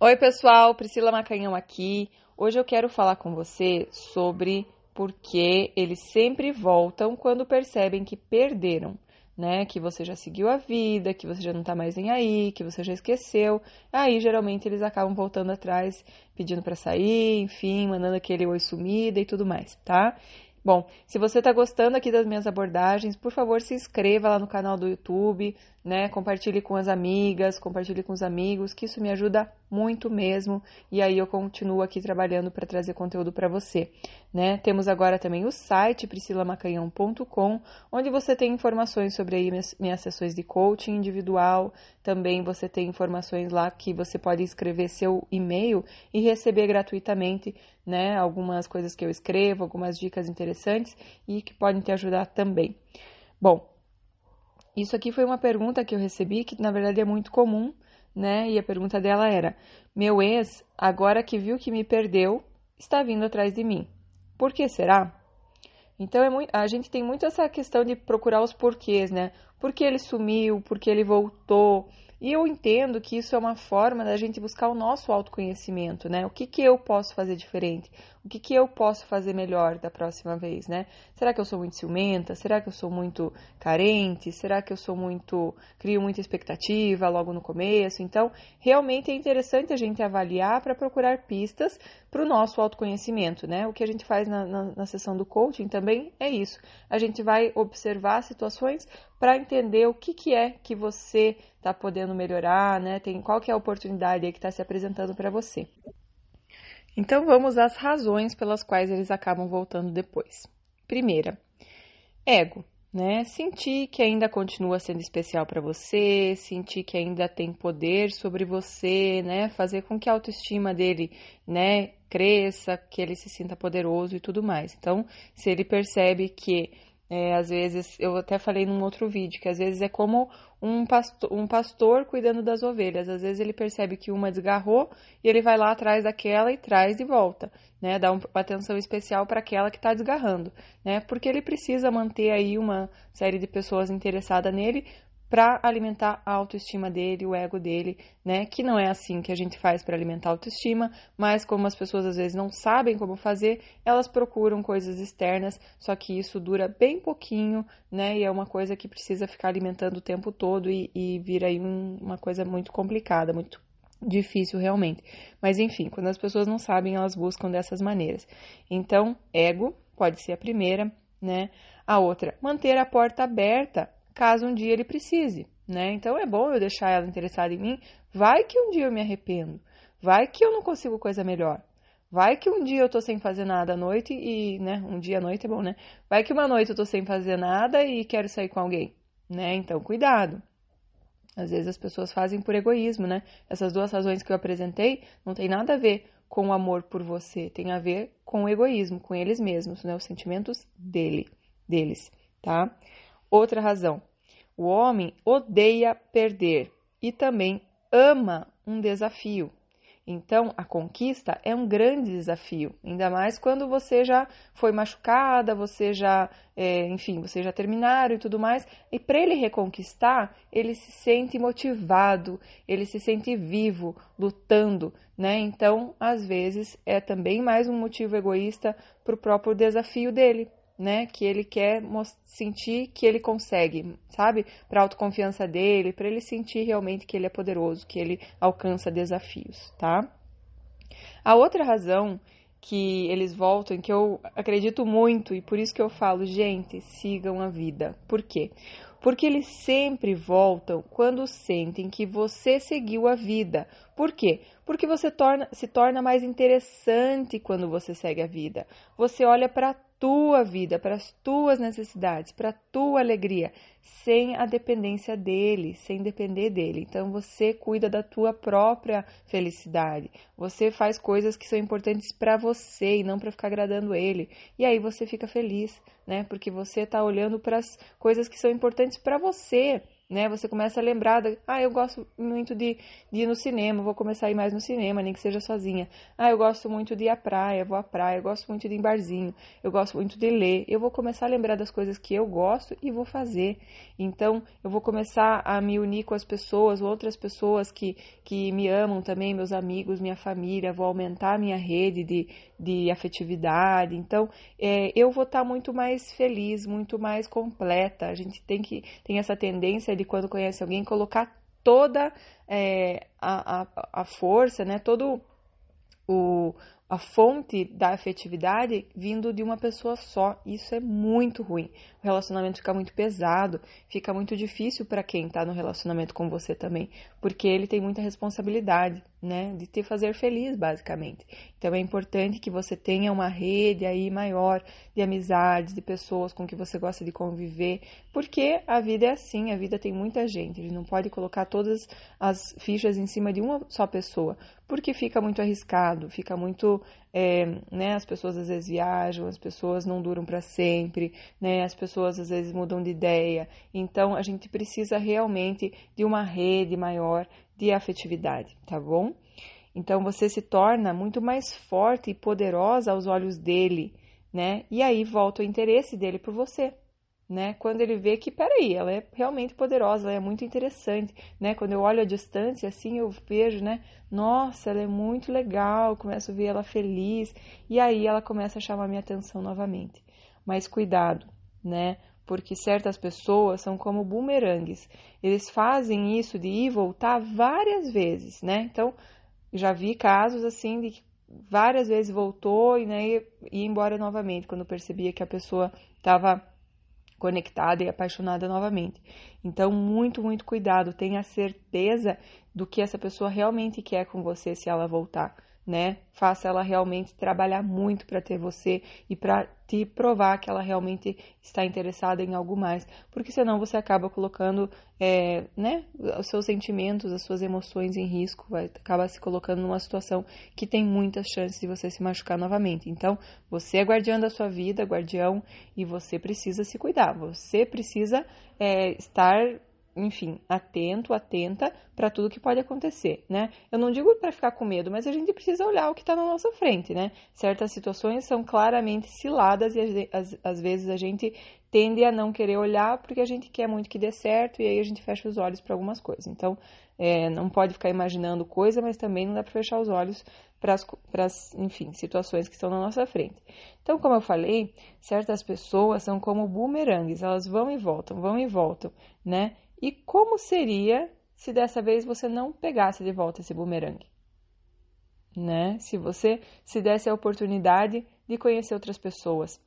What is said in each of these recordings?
Oi, pessoal, Priscila Macanhão aqui. Hoje eu quero falar com você sobre por que eles sempre voltam quando percebem que perderam, né? Que você já seguiu a vida, que você já não tá mais nem aí, que você já esqueceu. Aí, geralmente, eles acabam voltando atrás, pedindo para sair, enfim, mandando aquele oi sumida e tudo mais, tá? Bom, se você está gostando aqui das minhas abordagens, por favor, se inscreva lá no canal do YouTube, né? Compartilhe com as amigas, compartilhe com os amigos, que isso me ajuda muito mesmo. E aí eu continuo aqui trabalhando para trazer conteúdo para você, né? Temos agora também o site priscilamacanhão.com, onde você tem informações sobre aí minhas, minhas sessões de coaching individual. Também você tem informações lá que você pode escrever seu e-mail e receber gratuitamente, né? Algumas coisas que eu escrevo, algumas dicas interessantes e que podem te ajudar também. Bom, isso aqui foi uma pergunta que eu recebi que na verdade é muito comum, né? E a pergunta dela era: Meu ex, agora que viu que me perdeu, está vindo atrás de mim. Por que será? Então é muito, a gente tem muito essa questão de procurar os porquês, né? Por que ele sumiu, por que ele voltou, e eu entendo que isso é uma forma da gente buscar o nosso autoconhecimento, né? O que, que eu posso fazer diferente? O que, que eu posso fazer melhor da próxima vez, né? Será que eu sou muito ciumenta? Será que eu sou muito carente? Será que eu sou muito. crio muita expectativa logo no começo? Então, realmente é interessante a gente avaliar para procurar pistas para o nosso autoconhecimento, né? O que a gente faz na, na, na sessão do coaching também é isso. A gente vai observar situações para entender o que, que é que você está podendo melhorar, né? Tem qual que é a oportunidade que está se apresentando para você. Então vamos às razões pelas quais eles acabam voltando depois. Primeira, ego, né? Sentir que ainda continua sendo especial para você, sentir que ainda tem poder sobre você, né? Fazer com que a autoestima dele, né, cresça, que ele se sinta poderoso e tudo mais. Então, se ele percebe que é, às vezes, eu até falei num outro vídeo, que às vezes é como um pastor, um pastor cuidando das ovelhas. Às vezes ele percebe que uma desgarrou e ele vai lá atrás daquela e traz de volta, né? Dá uma atenção especial para aquela que está desgarrando, né? Porque ele precisa manter aí uma série de pessoas interessadas nele para alimentar a autoestima dele, o ego dele, né? Que não é assim que a gente faz para alimentar a autoestima, mas como as pessoas às vezes não sabem como fazer, elas procuram coisas externas, só que isso dura bem pouquinho, né? E é uma coisa que precisa ficar alimentando o tempo todo e, e vira aí um, uma coisa muito complicada, muito difícil realmente. Mas enfim, quando as pessoas não sabem, elas buscam dessas maneiras. Então, ego pode ser a primeira, né? A outra, manter a porta aberta caso um dia ele precise, né? Então é bom eu deixar ela interessada em mim. Vai que um dia eu me arrependo. Vai que eu não consigo coisa melhor. Vai que um dia eu tô sem fazer nada à noite e, né, um dia à noite é bom, né? Vai que uma noite eu tô sem fazer nada e quero sair com alguém, né? Então, cuidado. Às vezes as pessoas fazem por egoísmo, né? Essas duas razões que eu apresentei não tem nada a ver com o amor por você, tem a ver com o egoísmo, com eles mesmos, né? Os sentimentos dele, deles, tá? Outra razão. O homem odeia perder e também ama um desafio. Então, a conquista é um grande desafio, ainda mais quando você já foi machucada, você já, é, enfim, você já terminaram e tudo mais. E para ele reconquistar, ele se sente motivado, ele se sente vivo, lutando, né? Então, às vezes, é também mais um motivo egoísta para o próprio desafio dele, né? Que ele quer sentir que ele consegue, sabe? Para autoconfiança dele, para ele sentir realmente que ele é poderoso, que ele alcança desafios, tá? A outra razão que eles voltam, que eu acredito muito e por isso que eu falo, gente, sigam a vida. Por quê? Porque eles sempre voltam quando sentem que você seguiu a vida. Por quê? Porque você torna, se torna mais interessante quando você segue a vida. Você olha para tua vida, para as tuas necessidades, para a tua alegria, sem a dependência dele, sem depender dele. Então você cuida da tua própria felicidade. Você faz coisas que são importantes para você e não para ficar agradando ele. E aí você fica feliz, né? Porque você está olhando para as coisas que são importantes para você né? Você começa a lembrar, da, ah, eu gosto muito de, de ir no cinema, vou começar a ir mais no cinema, nem que seja sozinha. Ah, eu gosto muito de ir à praia, vou à praia, eu gosto muito de ir em barzinho, eu gosto muito de ler. Eu vou começar a lembrar das coisas que eu gosto e vou fazer. Então, eu vou começar a me unir com as pessoas, outras pessoas que, que me amam também, meus amigos, minha família, vou aumentar a minha rede de, de afetividade. Então, é, eu vou estar muito mais feliz, muito mais completa. A gente tem que tem essa tendência de quando conhece alguém colocar toda é, a, a, a força, né? Todo o, a fonte da afetividade vindo de uma pessoa só. Isso é muito ruim. O relacionamento fica muito pesado, fica muito difícil para quem está no relacionamento com você também, porque ele tem muita responsabilidade, né, de te fazer feliz, basicamente. Então é importante que você tenha uma rede aí maior de amizades, de pessoas com que você gosta de conviver, porque a vida é assim, a vida tem muita gente, a gente não pode colocar todas as fichas em cima de uma só pessoa, porque fica muito arriscado, fica muito, é, né, as pessoas às vezes viajam, as pessoas não duram para sempre, né, as pessoas às vezes mudam de ideia, então a gente precisa realmente de uma rede maior de afetividade, tá bom? Então você se torna muito mais forte e poderosa aos olhos dele, né? E aí volta o interesse dele por você, né? Quando ele vê que, peraí, ela é realmente poderosa, ela é muito interessante, né? Quando eu olho a distância, assim, eu vejo, né? Nossa, ela é muito legal, começo a ver ela feliz, e aí ela começa a chamar minha atenção novamente. Mas cuidado, né? Porque certas pessoas são como bumerangues. Eles fazem isso de ir e voltar várias vezes, né? Então, já vi casos assim de que várias vezes voltou e né, ia embora novamente, quando percebia que a pessoa estava conectada e apaixonada novamente. Então, muito, muito cuidado, tenha certeza do que essa pessoa realmente quer com você se ela voltar né? Faça ela realmente trabalhar muito para ter você e para te provar que ela realmente está interessada em algo mais, porque senão você acaba colocando, é, né, os seus sentimentos, as suas emoções em risco, vai acabar se colocando numa situação que tem muitas chances de você se machucar novamente. Então, você é guardião da sua vida, guardião, e você precisa se cuidar, você precisa é, estar enfim, atento, atenta para tudo que pode acontecer, né? Eu não digo para ficar com medo, mas a gente precisa olhar o que está na nossa frente, né? Certas situações são claramente ciladas e às, vezes a gente tende a não querer olhar porque a gente quer muito que dê certo e aí a gente fecha os olhos para algumas coisas. Então, é, não pode ficar imaginando coisa, mas também não dá para fechar os olhos para as, enfim, situações que estão na nossa frente. Então, como eu falei, certas pessoas são como bumerangues, elas vão e voltam, vão e voltam, né? E como seria se dessa vez você não pegasse de volta esse bumerangue? Né? Se você se desse a oportunidade de conhecer outras pessoas,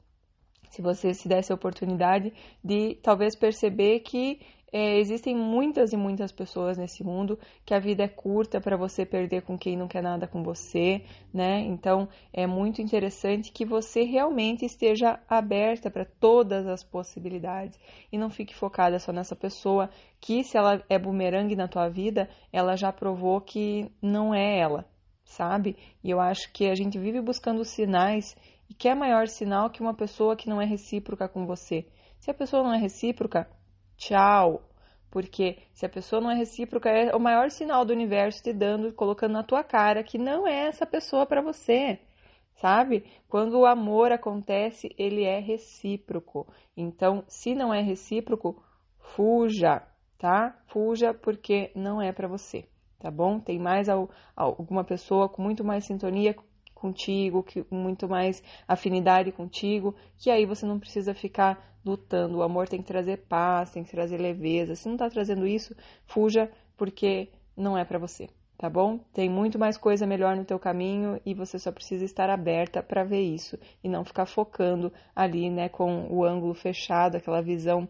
se você se desse a oportunidade de talvez perceber que é, existem muitas e muitas pessoas nesse mundo que a vida é curta para você perder com quem não quer nada com você, né? Então é muito interessante que você realmente esteja aberta para todas as possibilidades e não fique focada só nessa pessoa que, se ela é bumerangue na tua vida, ela já provou que não é ela, sabe? E eu acho que a gente vive buscando sinais e que é maior sinal que uma pessoa que não é recíproca com você. Se a pessoa não é recíproca, tchau. Porque se a pessoa não é recíproca, é o maior sinal do universo te dando, colocando na tua cara que não é essa pessoa para você. Sabe? Quando o amor acontece, ele é recíproco. Então, se não é recíproco, fuja, tá? Fuja porque não é para você, tá bom? Tem mais alguma pessoa com muito mais sintonia contigo, que muito mais afinidade contigo, que aí você não precisa ficar lutando. O amor tem que trazer paz, tem que trazer leveza. Se não está trazendo isso, fuja porque não é para você, tá bom? Tem muito mais coisa melhor no teu caminho e você só precisa estar aberta para ver isso e não ficar focando ali, né, com o ângulo fechado, aquela visão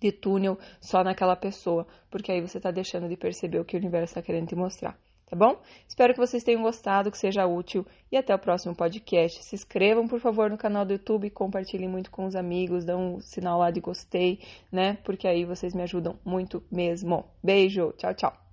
de túnel só naquela pessoa, porque aí você está deixando de perceber o que o universo está querendo te mostrar tá bom? Espero que vocês tenham gostado, que seja útil e até o próximo podcast. Se inscrevam, por favor, no canal do YouTube, compartilhem muito com os amigos, dão um sinal lá de gostei, né? Porque aí vocês me ajudam muito mesmo. Beijo, tchau, tchau.